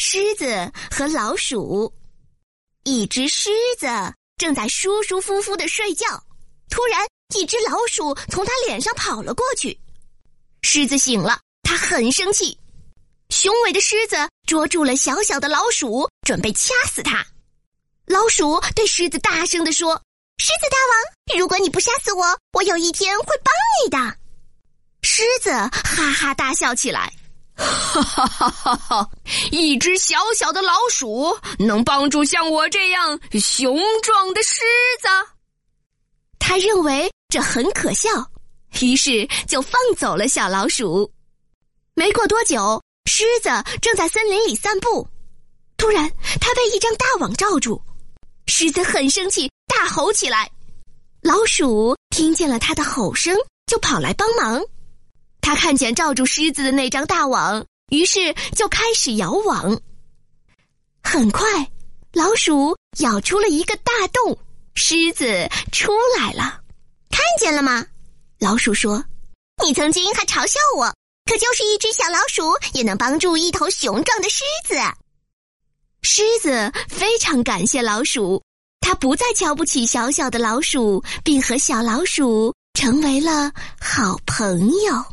狮子和老鼠，一只狮子正在舒舒服服的睡觉，突然，一只老鼠从它脸上跑了过去。狮子醒了，它很生气。雄伟的狮子捉住了小小的老鼠，准备掐死它。老鼠对狮子大声地说：“狮子大王，如果你不杀死我，我有一天会帮你的。”狮子哈哈大笑起来。哈哈哈哈哈！一只小小的老鼠能帮助像我这样雄壮的狮子？他认为这很可笑，于是就放走了小老鼠。没过多久，狮子正在森林里散步，突然他被一张大网罩住，狮子很生气，大吼起来。老鼠听见了他的吼声，就跑来帮忙。他看见罩住狮子的那张大网，于是就开始摇网。很快，老鼠咬出了一个大洞，狮子出来了。看见了吗？老鼠说：“你曾经还嘲笑我，可就是一只小老鼠也能帮助一头雄壮的狮子。”狮子非常感谢老鼠，它不再瞧不起小小的老鼠，并和小老鼠成为了好朋友。